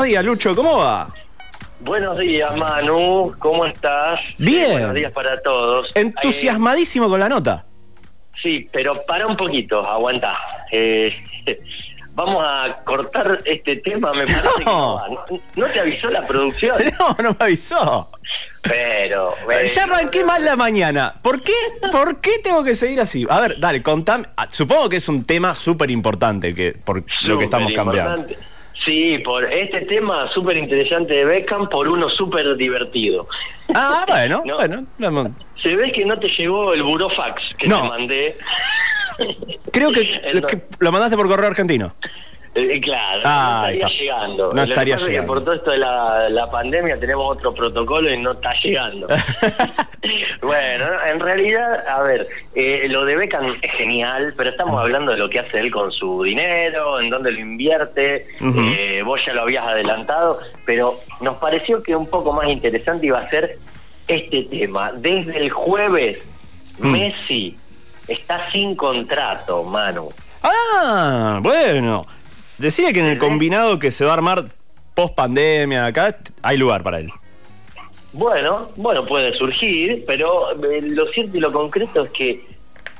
Buenos días, Lucho, ¿cómo va? Buenos días, Manu. ¿Cómo estás? Bien. buenos días para todos. Entusiasmadísimo con la nota. Eh, sí, pero para un poquito, aguanta. Eh, vamos a cortar este tema, me parece que no, va. ¿No, no te avisó la producción? No, no me avisó. Pero, ya arranqué mal la mañana. ¿Por qué? ¿Por qué tengo que seguir así? A ver, dale, contame. Ah, Supongo que es un tema súper importante que, por lo que estamos cambiando. Superimportante. Sí, por este tema súper interesante de Beckham, por uno súper divertido. Ah, bueno, No. bueno. vamos. Se ve que no te llegó el burofax que No. te mandé. Creo que, lo mandaste por correo argentino. Eh, claro, Ah, no estaría está. llegando. No estaría es que llegando. por todo esto de la, la pandemia tenemos otro protocolo y no está llegando. bueno, en realidad, a ver, eh, lo de Beckham es genial, pero estamos hablando de lo que hace él con su dinero, en dónde lo invierte. Eh, vos ya lo habías adelantado, pero nos pareció que un poco más interesante iba a ser este tema. Desde el jueves, Mm. Messi está sin contrato, Manu. Ah, bueno. Decía que en el combinado que se va a armar post pandemia acá hay lugar para él. Bueno, bueno, puede surgir, pero eh, lo cierto y lo concreto es que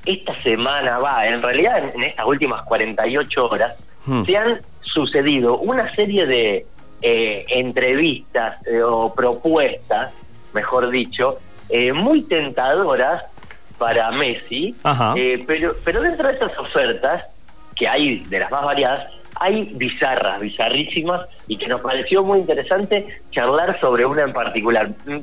esta semana va, en realidad en, estas últimas 48 horas, Hmm. se han sucedido una serie de eh, entrevistas eh, o propuestas, mejor dicho, eh, muy tentadoras para Messi, eh, pero, pero dentro de esas ofertas, que hay de las más variadas, hay bizarras, bizarrísimas, y que nos pareció muy interesante charlar sobre una en particular. Mm,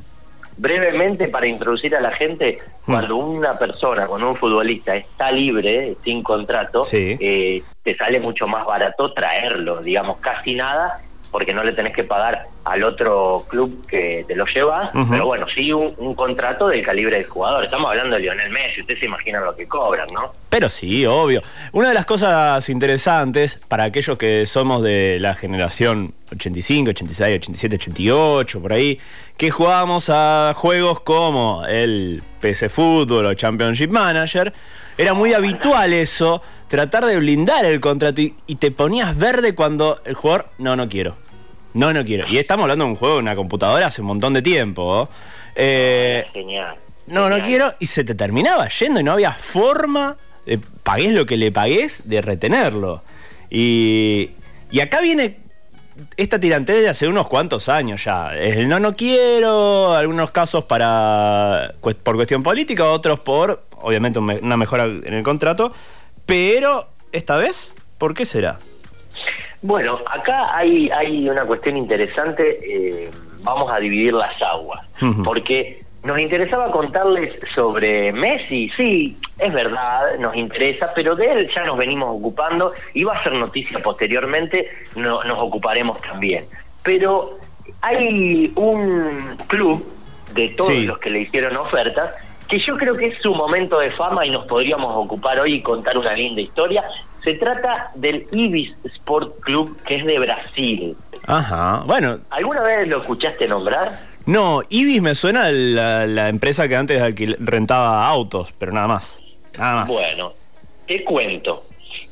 Brevemente, para introducir a la gente, Hmm. cuando una persona, cuando un futbolista está libre, sin contrato, Sí. eh, te sale mucho más barato traerlo, digamos, casi nada, porque no le tenés que pagar al otro club que te lo llevas, Ujú. pero bueno, sí un, un contrato del calibre del jugador. Estamos hablando de Lionel Messi, ustedes se imaginan lo que cobran, ¿no? Pero sí, obvio. Una de las cosas interesantes para aquellos que somos de la generación 85, 86, 87, 88, por ahí, que jugábamos a juegos como el PC Fútbol o Championship Manager, era muy habitual eso, tratar de blindar el contrato y, y te ponías verde cuando el jugador, no, no quiero. No, no quiero. Y estamos hablando de un juego de una computadora hace un montón de tiempo. ¿no? Eh, Genial. no, no quiero. Y se te terminaba yendo y no había forma, de, pagués lo que le pagués, de retenerlo. Y, y acá viene esta tirantez de hace unos cuantos años ya. El no, no quiero, algunos casos para por cuestión política, otros por, obviamente, un me- una mejora en el contrato. Pero, esta vez, ¿por qué será? Bueno, acá hay, hay una cuestión interesante, eh, vamos a dividir las aguas, porque nos interesaba contarles sobre Messi, sí, es verdad, nos interesa, pero de él ya nos venimos ocupando y va a ser noticia posteriormente, no- nos ocuparemos también. Pero hay un club de todos Sí. los que le hicieron ofertas que yo creo que es su momento de fama y nos podríamos ocupar hoy y contar una linda historia. Se trata del Ibis Sport Club, que es de Brasil. Ajá, bueno, ¿Alguna vez lo escuchaste nombrar? No, Ibis me suena a la, la empresa que antes alquil- rentaba autos, pero nada más. Nada más. Bueno, te cuento.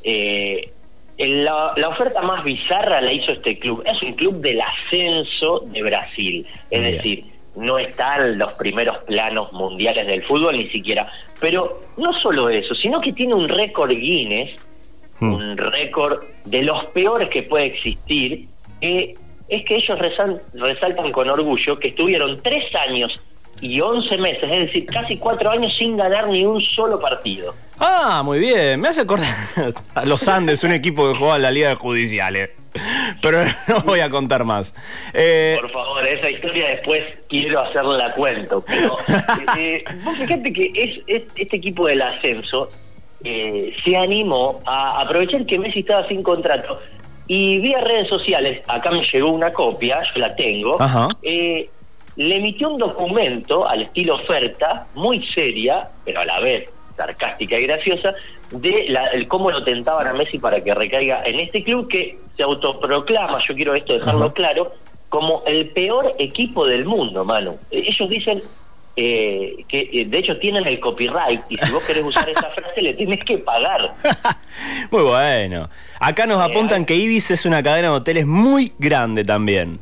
Eh, la, la oferta más bizarra la hizo este club. Es un club del ascenso de Brasil. Es Bien. decir, no está en los primeros planos mundiales del fútbol ni siquiera. Pero no solo eso, sino que tiene un récord Guinness, Hmm. un récord de los peores que puede existir. que es que ellos resal- resaltan con orgullo que estuvieron tres años y once meses, es decir, casi cuatro años sin ganar ni un solo partido. Ah, muy bien. Me hace acordar a los Andes, un equipo que juega en la Liga de Judiciales. Pero no voy a contar más. Eh, Por favor, esa historia después quiero hacerla la cuento. Pero eh, vos que es, es- este equipo del ascenso eh, se animó a aprovechar que Messi estaba sin contrato y vía redes sociales, acá me llegó una copia, yo la tengo, eh, le emitió un documento al estilo oferta, muy seria, pero a la vez sarcástica y graciosa, de la- el cómo lo tentaban a Messi para que recaiga en este club que se autoproclama, yo quiero esto dejarlo Ajá. claro, como el peor equipo del mundo, Manu. Ellos dicen, eh, que eh, de hecho tienen el copyright y si vos querés usar esa frase le tienes que pagar. muy bueno. Acá nos apuntan que Ibis es una cadena de hoteles muy grande también.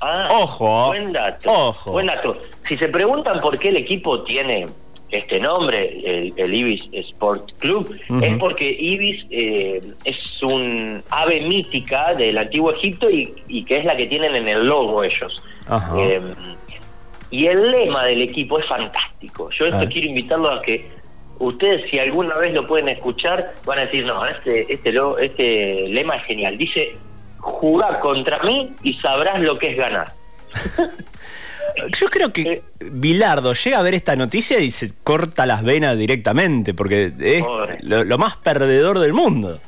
Ah, Ojo. Buen dato. Ojo. Buen dato. Si se preguntan por qué el equipo tiene este nombre, el, Ibis Sport Club, es porque Ibis eh, es un ave mítica del antiguo Egipto y, que es la que tienen en el logo ellos. Eh, y el lema del equipo es fantástico. Yo esto quiero invitarlos a que ustedes, si alguna vez lo pueden escuchar, van a decir, no, este, este, este lema es genial. Dice, jugar contra mí y sabrás lo que es ganar. Yo creo que eh. Bilardo llega a ver esta noticia y se corta las venas directamente, porque es lo, más perdedor del mundo.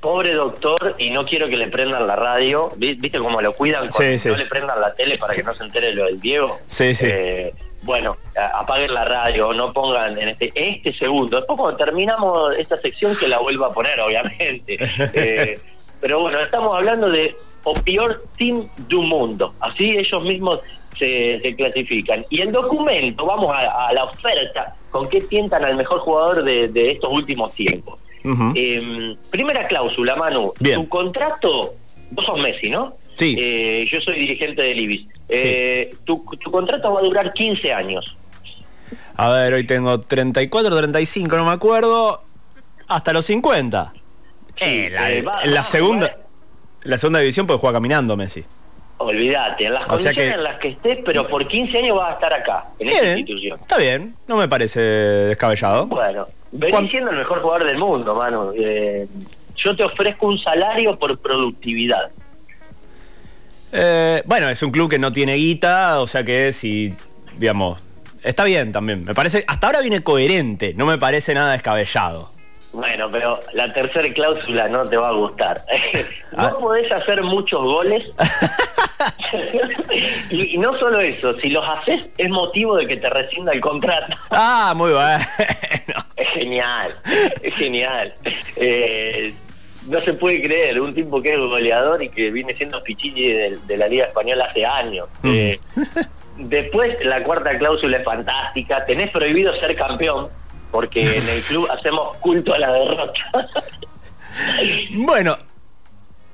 Pobre doctor, y no quiero que le prendan la radio. ¿Viste cómo lo cuidan? Cuando no le prendan la tele para que no se entere lo del Diego. Sí, sí. Eh, bueno, apaguen la radio, no pongan en este, este segundo. Después cuando terminamos esta sección que la vuelva a poner, obviamente. Eh, pero bueno, estamos hablando de o peor team del mundo. Así ellos mismos se, clasifican. Y el documento, vamos a, la oferta, con qué tientan al mejor jugador de, estos últimos tiempos. Em, primera cláusula, Manu. Tu contrato, vos sos Messi, ¿no? Sí. Eh, yo soy dirigente del Ibis. Eh, tu, contrato va a durar 15 años. A ver, hoy tengo 34, 35, no me acuerdo. Hasta los 50. Eh, la, segunda, la segunda división puede jugar caminando Messi. Olvídate, en las condiciones en las que estés, pero por 15 años vas a estar acá, en esta institución. Está bien, no me parece descabellado. Bueno, venís siendo el mejor jugador del mundo, mano. Eh, yo te ofrezco un salario por productividad. Eh, bueno, es un club que no tiene guita, o sea que si, digamos, está bien también. Me parece, hasta ahora viene coherente, no me parece nada descabellado. Bueno, pero la tercera cláusula no te va a gustar. no ah. podés hacer muchos goles. y, no solo eso, si los haces es motivo de que te rescinda el contrato. ah, muy bueno. Genial, es genial. Eh, no se puede creer, un tipo que es goleador y que viene siendo pichichi de, la Liga Española hace años. Eh, después, la cuarta cláusula es fantástica. Tenés prohibido ser campeón porque en el club hacemos culto a la derrota. bueno,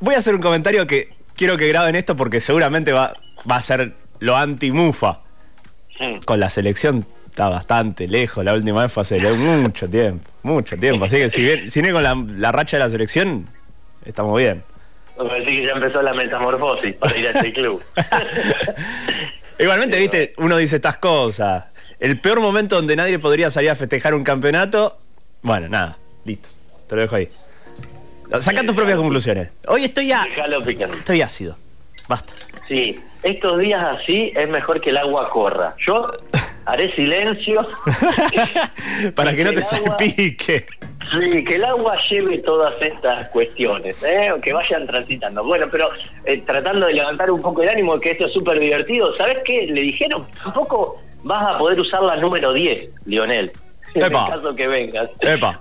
voy a hacer un comentario que quiero que graben esto porque seguramente va, va a ser lo anti-mufa. Con la selección está bastante lejos, la última vez fue hace mucho tiempo, mucho tiempo. Así que si, bien, si viene con la, racha de la selección, estamos bien. Así que ya empezó la metamorfosis para ir a ese club. Igualmente, viste, uno dice estas cosas el peor momento donde nadie podría salir a festejar un campeonato. Bueno, nada, listo. Te lo dejo ahí. Saca tus propias conclusiones. Hoy estoy ya. Estoy ácido. Basta. Sí, estos días así es mejor que el agua corra. Yo haré silencio. Para que, no te salpique. Sí, que el agua lleve todas estas cuestiones, ¿eh? que vayan transitando. Bueno, pero eh, tratando de levantar un poco el ánimo, que esto es súper divertido. ¿Sabes qué? Le dijeron un poco vas a poder usar la número 10, Lionel. En el caso que vengas.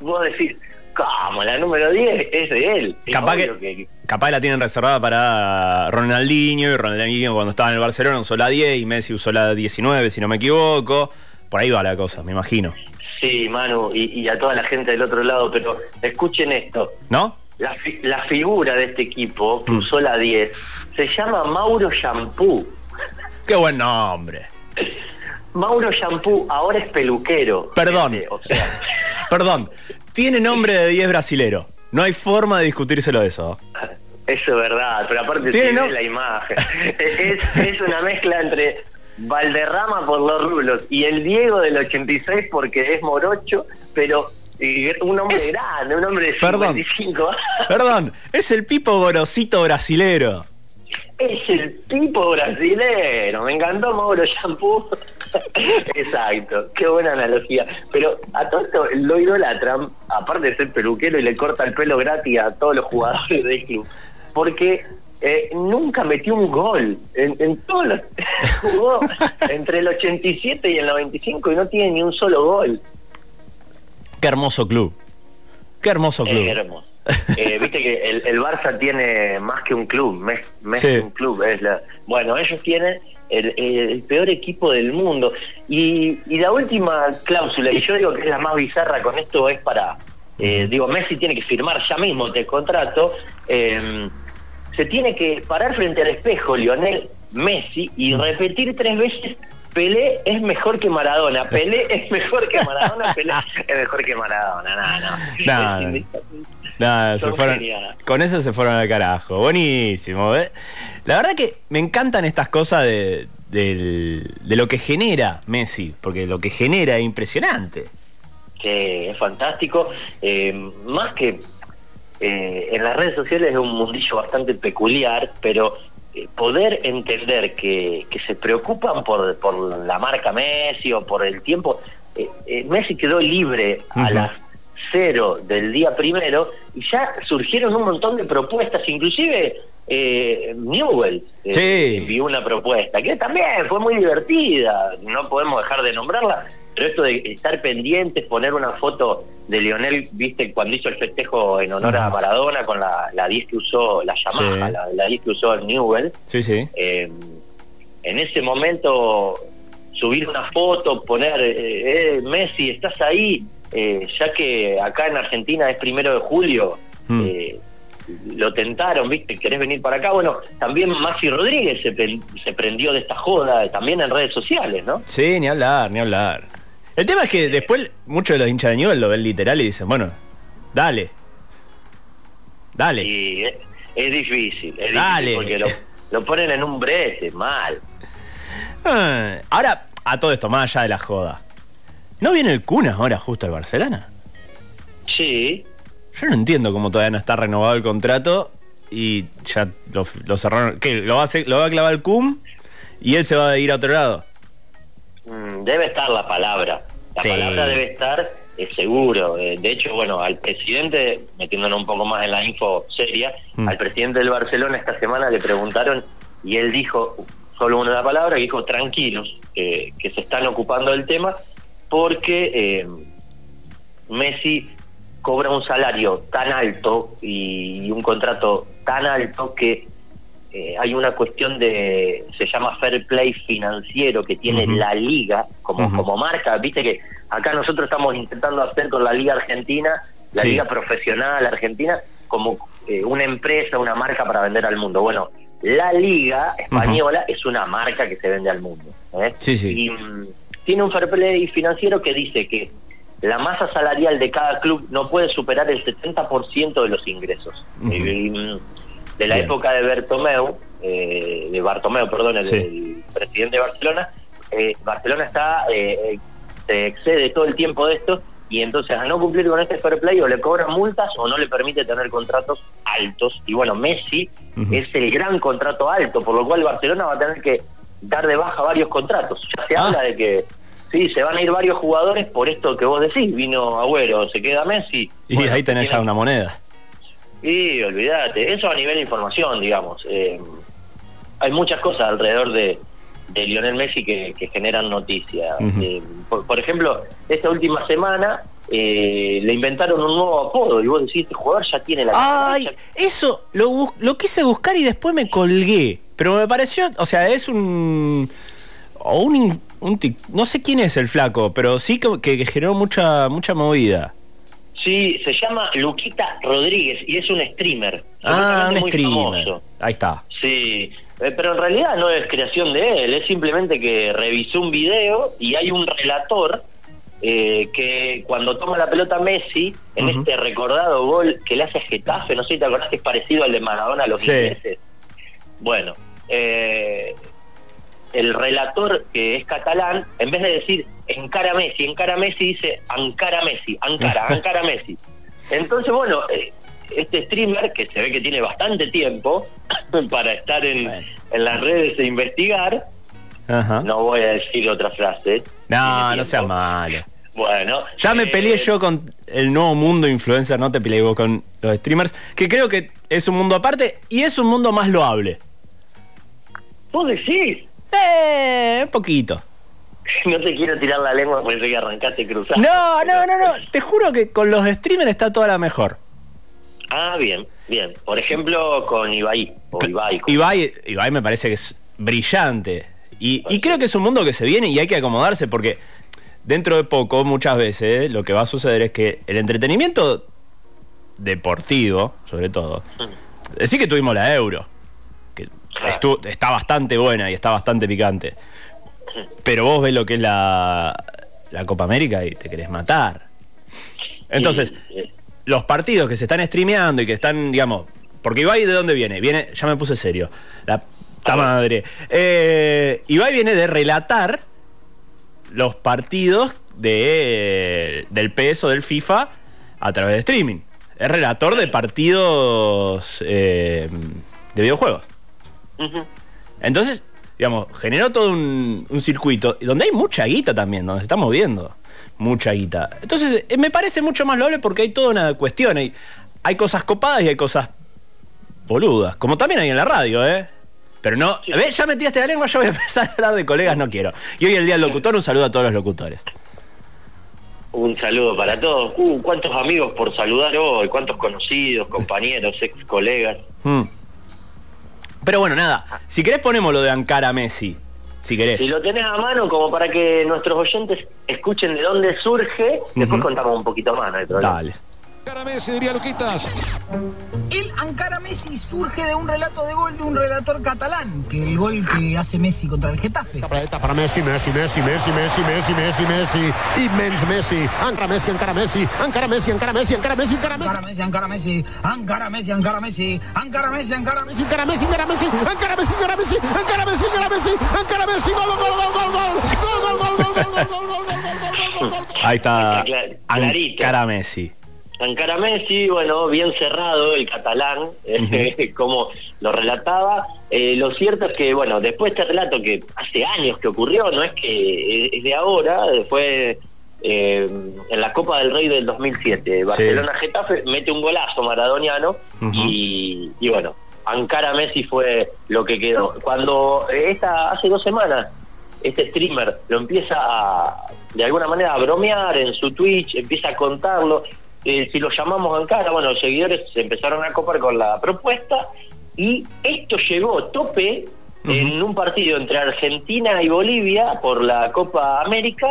Vos decís, ¿cómo? La número 10 es de él. capaz que, capaz la tienen reservada para Ronaldinho, y Ronaldinho cuando estaba en el Barcelona usó la 10 y Messi usó la 19, si no me equivoco. Por ahí va la cosa, me imagino. Sí, Manu, y, a toda la gente del otro lado, pero escuchen esto. ¿No? La, figura de este equipo, que mm. usó la 10, se llama Mauro Shampoo. Qué buen nombre. Mauro Shampoo ahora es peluquero. Perdón. Perdón. Tiene nombre de 10 brasilero. No hay forma de discutírselo eso. Eso es verdad, pero aparte tiene, la imagen. es, una mezcla entre Valderrama por los rulos y el Diego del 86 porque es morocho, pero un hombre grande, un hombre de 55 Perdón, perdón, es el Pipo Gorosito brasilero. Es el tipo brasilero, me encantó Mauro Shampoo. Exacto, qué buena analogía. Pero a todo esto lo idolatran, aparte de ser peluquero y le corta el pelo gratis a todos los jugadores del club, porque eh, nunca metió un gol. En, en todos los. jugó entre el 87 y el 95 y no tiene ni un solo gol. Qué hermoso club. Qué hermoso club. hermoso. Eh, viste que el, el, Barça tiene más que un club, más, que un club. Es la, bueno, ellos tienen el, peor equipo del mundo. Y, la última cláusula, y yo digo que es la más bizarra con esto, es para, eh, digo, Messi tiene que firmar ya mismo este contrato, eh, se tiene que parar frente al espejo Lionel Messi y repetir tres veces Pelé es mejor que Maradona, Pelé es mejor que Maradona, Pelé es mejor que Maradona, no, no. no. Se fueron, con eso se fueron al carajo. Buenísimo. ¿eh? La verdad que me encantan estas cosas de, lo que genera Messi, porque lo que genera es impresionante. Sí, es fantástico. Eh, más que eh, en las redes sociales es un mundillo bastante peculiar, pero eh, poder entender que, que se preocupan por, por la marca Messi o por el tiempo. Messi quedó libre a las cero del día primero y ya surgieron un montón de propuestas, inclusive eh, Newell eh, envió una propuesta que también fue muy divertida, no podemos dejar de nombrarla, pero esto de estar pendientes, poner una foto de Lionel, viste, cuando hizo el festejo en honor a Maradona con la, la 10 que usó, la Yamaha, la, 10 que usó Newell. Sí, sí. Eh, en ese momento subir una foto, poner, eh, Messi, estás ahí, ya que acá en Argentina es primero de julio, mm lo tentaron, ¿viste? ¿Querés venir para acá? Bueno, también Maxi Rodríguez se, se prendió de esta joda, también en redes sociales, ¿no? Sí, ni hablar, ni hablar. El tema es que después muchos de los hinchas de Newell lo ven literal y dicen, bueno, dale. Dale. Sí, es, difícil, es dale. porque lo, ponen en un brete, mal. Ah, ahora, a todo esto, más allá de la joda. ¿No viene el Cuna ahora justo al Barcelona? Sí, yo no entiendo cómo todavía no está renovado el contrato y ya lo, cerraron. ¿Qué? ¿Lo va, a ¿Lo va a clavar el CUM y él se va a ir a otro lado? Mm, debe estar la palabra. La palabra debe estar, es seguro. Eh, de hecho, bueno, al presidente, metiéndonos un poco más en la info seria, mm. al presidente del Barcelona esta semana le preguntaron y él dijo solo una palabra, dijo tranquilos, que se están ocupando del tema porque eh, Messi cobra un salario tan alto y un contrato tan alto que eh, hay una cuestión de, se llama fair play financiero que tiene la liga como, como marca. Viste que acá nosotros estamos intentando hacer con la liga argentina, la liga profesional argentina, como eh, una empresa, una marca para vender al mundo. Bueno, la liga española es una marca que se vende al mundo. ¿eh? Y mm, tiene un fair play financiero que dice que la masa salarial de cada club no puede superar el 70% de los ingresos. Mm, de la época de Bertomeu, eh, de Bartomeu, perdón, el, presidente de Barcelona, eh, Barcelona está eh, se excede todo el tiempo de esto y entonces a no cumplir con este fair play o le cobran multas o no le permite tener contratos altos. Y bueno, Messi es el gran contrato alto, por lo cual Barcelona va a tener que dar de baja varios contratos. Ya se ah. habla de que Sí, se van a ir varios jugadores por esto que vos decís. Vino Agüero, se queda Messi. Y ahí tenés ya una moneda. Y olvídate, eso a nivel de información, digamos. Eh, hay muchas cosas alrededor de, Lionel Messi que, generan noticias. Eh, por, ejemplo, esta última semana eh, le inventaron un nuevo apodo y vos decís, este jugador ya tiene la... Ay, eso lo, lo quise buscar y después me colgué. Pero me pareció, o sea, es un... O un no sé quién es el flaco, pero sí que, generó mucha, mucha movida. Sí, se llama Luquita Rodríguez y es un streamer. Ah, un streamer. Ahí está. Sí, eh, pero en realidad no es creación de él, es simplemente que revisó un video y hay un relator eh, que cuando toma la pelota Messi, en este recordado gol que le hace a Getafe, no sé si te acordás que es parecido al de Maradona a los sí. Bueno, eh, el relator que es catalán, en vez de decir encara Messi, encara Messi, dice Ankara Messi, Ankara, Ankara Messi. Entonces, bueno, eh, este streamer, que se ve que tiene bastante tiempo para estar en, las redes e investigar, no voy a decir otra frase. No, no sea malo. Bueno. Ya me peleé eh, yo con el nuevo mundo influencer, no te peleé vos con los streamers, que creo que es un mundo aparte y es un mundo más loable. ¿Vos decís? Eh, un poquito. No te quiero tirar la lengua porque que arrancaste cruzado. No, no, no, no. Te juro que con los streamers está toda la mejor. Ah, bien, bien. Por ejemplo, con Ibai. O Ibai, Ibai, Ibai me parece que es brillante. Y, y creo que es un mundo que se viene y hay que acomodarse porque dentro de poco, muchas veces, lo que va a suceder es que el entretenimiento deportivo, sobre todo, decir que tuvimos la Euro, está bastante buena y está bastante picante, pero vos ves lo que es la, la Copa América y te querés matar. Entonces, Y, eh, los partidos que se están streameando y que están, digamos, porque Ibai de dónde viene? Viene, ya me puse serio, la puta madre. Eh, Ibai viene de relatar los partidos de, del PES o del FIFA a través de streaming. Es relator de partidos eh, de videojuegos. Entonces, digamos, generó todo un, un circuito donde hay mucha guita también, donde se está moviendo mucha guita. Entonces, eh, me parece mucho más loable porque hay toda una cuestión. Hay, hay cosas copadas y hay cosas boludas, como también hay en la radio, ¿eh? Pero no, ¿ves? Ya me tiraste la lengua, yo voy a empezar a hablar de colegas, no quiero. Y hoy el día del locutor, un saludo a todos los locutores. Un saludo para todos. Uh, cuántos amigos por saludar hoy, cuántos conocidos, compañeros, ex colegas. Hmm. Pero bueno, nada, si querés ponemos lo de Ankara Messi, si querés. Si lo tenés a mano, como para que nuestros oyentes escuchen de dónde surge, después contamos un poquito más, no hay problema. Dale. Cara Messi, diría Luquitas. El Ankara Messi surge de un relato de gol de un relator catalán, que el gol que hace Messi contra el Getafe. Esta para Messi, Messi, Messi, Messi, Messi, Messi, Messi, Messi. Immens Messi. Encara Messi, encara Messi. Encara Messi, encara Messi, encara Messi, encara Messi. Ankara Messi, Ankara Messi, Ankara Messi, Ankara Messi, Ankara Messi, Ankara Messi. Encara Messi, encara Messi, encara Messi, encara Messi, encara Messi, encara Messi, encara Messi. Gol, gol, gol, gol, gol. Gol, gol, gol, gol, gol, gol, gol, gol, gol, gol, gol, gol. Ahí está Está clar- clarito. Ankara Messi. Ankara Messi, bueno, bien cerrado el catalán, eh, como lo relataba. Eh, lo cierto es que, bueno, después de este relato que hace años que ocurrió, no es que es de ahora, fue eh, en la Copa del Rey del 2007. Barcelona-Getafe mete un golazo maradoniano y, y, bueno, Ankara Messi fue lo que quedó. Cuando eh, esta hace dos semanas este streamer lo empieza a, de alguna manera a bromear en su Twitch, empieza a contarlo. Eh, si lo llamamos Ankara, bueno, los seguidores se empezaron a copar con la propuesta y esto llegó a tope en un partido entre Argentina y Bolivia por la Copa América.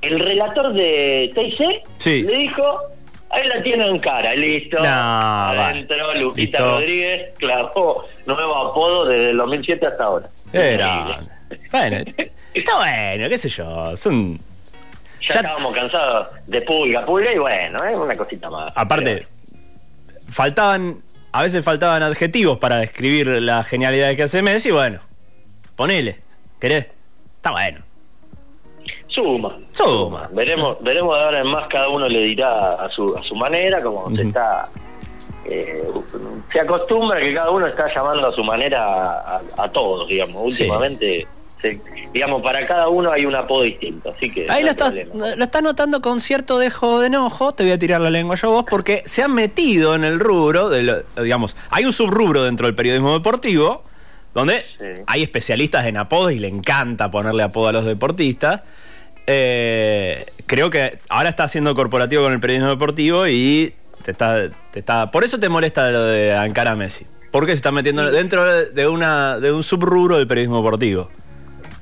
El relator de TIC Sí. le dijo, ahí la tiene Ankara, listo. No. Adentro, Luquita Listo. Rodríguez clavó nuevo apodo desde el 2007 hasta ahora. Era. Bueno, está bueno, qué sé yo. Son. Ya, Ya- estábamos cansados de pulga, pulga y bueno, es una cosita más. Aparte, faltaban. A veces faltaban adjetivos para describir la genialidad que hace Messi. Bueno, ponele. ¿Querés? Está bueno. Suma, Suma. Veremos, veremos de ahora en más, cada uno le dirá a su, a su manera, como se está. eh, se acostumbra que cada uno está llamando a su manera a, a todos, digamos. Sí. Se- digamos, para cada uno hay un apodo distinto, así que. Ahí lo estás, lo estás notando con cierto dejo de enojo. Te voy a tirar la lengua yo vos porque se han metido en el rubro, de lo- digamos, hay un subrubro dentro del periodismo deportivo donde Sí. hay especialistas en apodos y le encanta ponerle apodo a los deportistas. Eh, creo que ahora está haciendo corporativo con el periodismo deportivo y te está, te está. Por eso te molesta lo de Ankara Messi. Porque se está metiendo dentro de una de un subrubro del periodismo deportivo.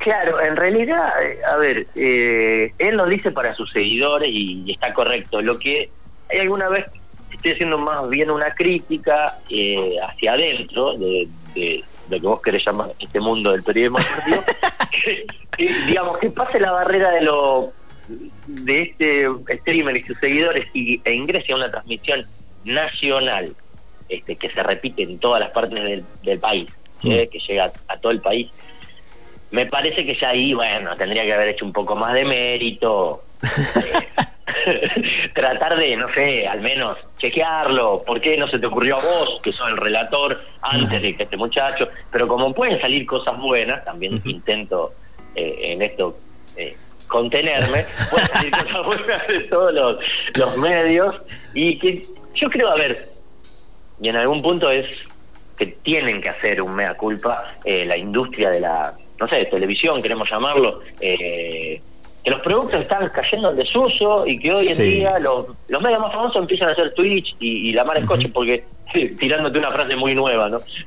Claro, en realidad, eh, a ver, eh, él lo dice para sus seguidores y, y está correcto. Lo que hay alguna vez estoy haciendo más bien una crítica eh, hacia adentro de, de lo que vos querés llamar este mundo del periodismo deportivo, que, que, digamos que pase la barrera de lo de este streamer y sus seguidores y, e ingrese a una transmisión nacional este, que se repite en todas las partes del, del país, ¿sí? Mm. que llega a, a todo el país. Me parece que ya ahí, bueno, tendría que haber hecho un poco más de mérito. eh, tratar de, no sé, al menos chequearlo. ¿Por qué no se te ocurrió a vos, que sos el relator, antes de que este muchacho? Pero como pueden salir cosas buenas, también intento eh, en esto eh, contenerme, pueden salir cosas buenas de todos los, los medios. Y que yo creo, a ver, y en algún punto es que tienen que hacer un mea culpa eh, la industria de la, no sé, televisión, queremos llamarlo, eh, que los productos están cayendo en desuso y que hoy en Sí. día los, los medios más famosos empiezan a hacer Twitch y, y la mar escoche porque tirándote una frase muy nueva, ¿no?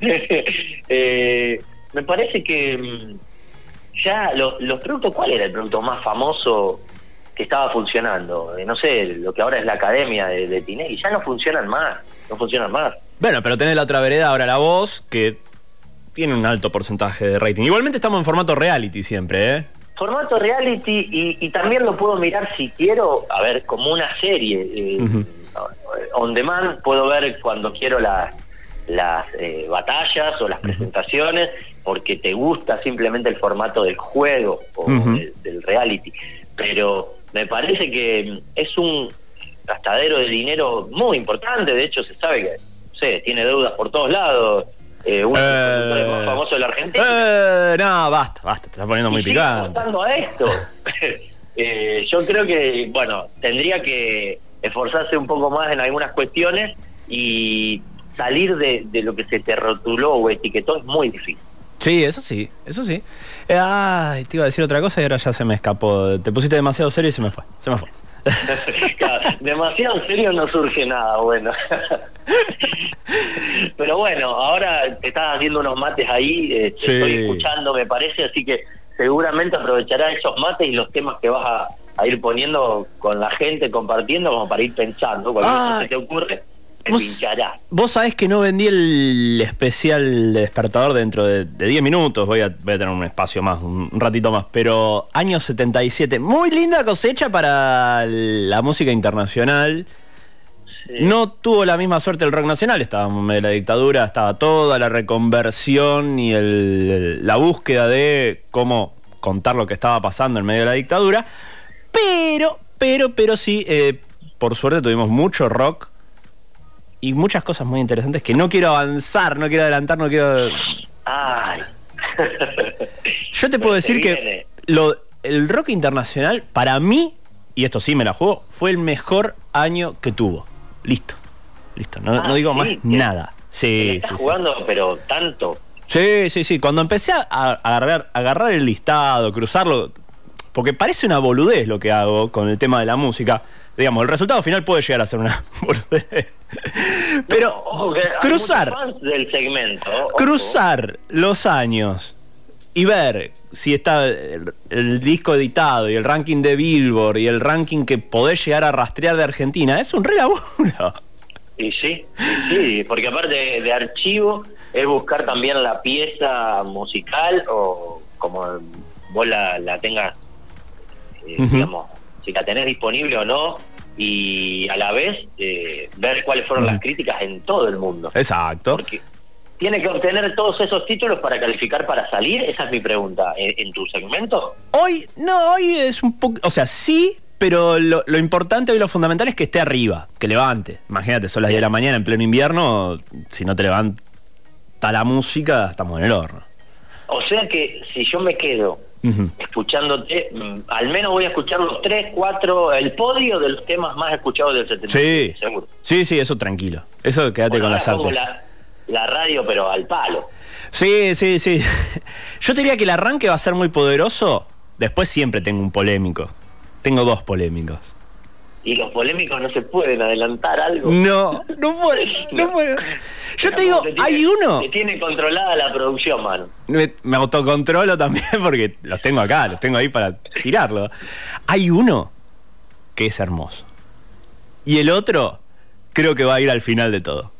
Eh, me parece que mm, ya lo- los productos, ¿cuál era el producto más famoso que estaba funcionando? Eh, no sé, lo que ahora es la academia de, de Tinelli, ya no funcionan más, no funcionan más. Bueno, pero tenés la otra vereda ahora la voz, que tiene un alto porcentaje de rating. Igualmente estamos en formato reality siempre, ¿eh? Formato reality y, y también lo puedo mirar si quiero, a ver, como una serie. eh. On demand puedo ver cuando quiero las las eh, batallas o las presentaciones porque te gusta simplemente el formato del juego o del reality. Pero me parece que es un gastadero de dinero muy importante. De hecho, se sabe que, no sé, tiene deudas por todos lados. Eh, uno de los más famosos de la Argentina. Eh, no, basta, basta, te estás poniendo muy Y picante. a esto. Eh, yo creo que, bueno, tendría que esforzarse un poco más en algunas cuestiones y salir de, de lo que se te rotuló o etiquetó es muy difícil. Sí, eso sí, eso sí. Eh, ay, te iba a decir otra cosa y ahora ya se me escapó. Te pusiste demasiado serio y se me fue. Se me fue. Claro, demasiado en serio no surge nada bueno. Pero bueno, ahora te estás haciendo unos mates ahí, eh, te Sí. estoy escuchando, me parece, así que seguramente aprovecharás esos mates y los temas que vas a, a ir poniendo con la gente, compartiendo, como para ir pensando. Cualquier cosa Ay. que te ocurre, Vos- sabés que no vendí el especial despertador dentro de de 10 minutos. Voy a, voy a tener un espacio más, un ratito más. Pero año 77. Muy linda cosecha para la música internacional. Sí. No tuvo la misma suerte el rock nacional, estábamos en medio de la dictadura, estaba toda la reconversión y el- la búsqueda de cómo contar lo que estaba pasando en medio de la dictadura. Pero, pero, pero sí, eh, por suerte tuvimos mucho rock y muchas cosas muy interesantes que no quiero avanzar, no quiero adelantar, no quiero... Ay. Yo te puedo se decir que lo, el rock internacional, para mí, y esto sí me la juego, fue el mejor año que tuvo. Listo. Listo. No, Ah, no digo sí, más que- nada. Sí, estás sí, sí. jugando, pero tanto. Sí, sí, sí. Cuando empecé a a agarrar, a agarrar el listado, cruzarlo, porque parece una boludez lo que hago con el tema de la música. Digamos, el resultado final puede llegar a ser una. Pero No, cruzar, muchos fans del segmento. ojo. cruzar los años y ver si está el, el disco editado y el ranking de Billboard y el ranking que podés llegar a rastrear de Argentina, es un re laburo. Y sí, y sí, porque aparte de, de archivo es buscar también la pieza musical o como vos la, la tengas, eh, digamos, si la tenés disponible o no, y a la vez eh, ver cuáles fueron las críticas en todo el mundo. Exacto. Porque tiene que obtener todos esos títulos para calificar para salir, esa es mi pregunta. ¿En, en tu segmento? Hoy, no, hoy es un poco. O sea, sí, pero lo, lo importante y lo fundamental es que esté arriba, que levante. Imagínate, son las 10 de la mañana en pleno invierno, si no te levanta la música, estamos en el horno. O sea que si yo me quedo Escuchándote, mm, al menos voy a escuchar los tres, cuatro, el podio de los temas más escuchados del 70. Sí, seguro. sí, sí, eso tranquilo. Eso quédate Bueno, con las artes. la, la radio, pero al palo. Sí, sí, sí. Yo te diría que el arranque va a ser muy poderoso. Después siempre tengo un polémico. Tengo dos polémicos. Y los polémicos no se pueden adelantar algo. No, no puedo, no puedo. Yo te digo, tiene- hay uno. Te tiene controlada la producción, mano. Me, me autocontrolo también porque los tengo acá, los tengo ahí para tirarlo. Hay uno que es hermoso. Y el otro creo que va a ir al final de todo.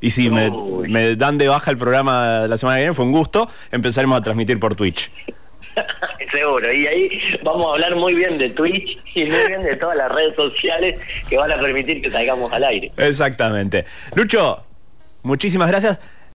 Y si me, me dan de baja el programa la semana que viene, fue un gusto, empezaremos a transmitir por Twitch. Seguro. Y ahí vamos a hablar muy bien de Twitch y muy bien de todas las redes sociales que van a permitir que salgamos al aire. Exactamente. Lucho, muchísimas gracias.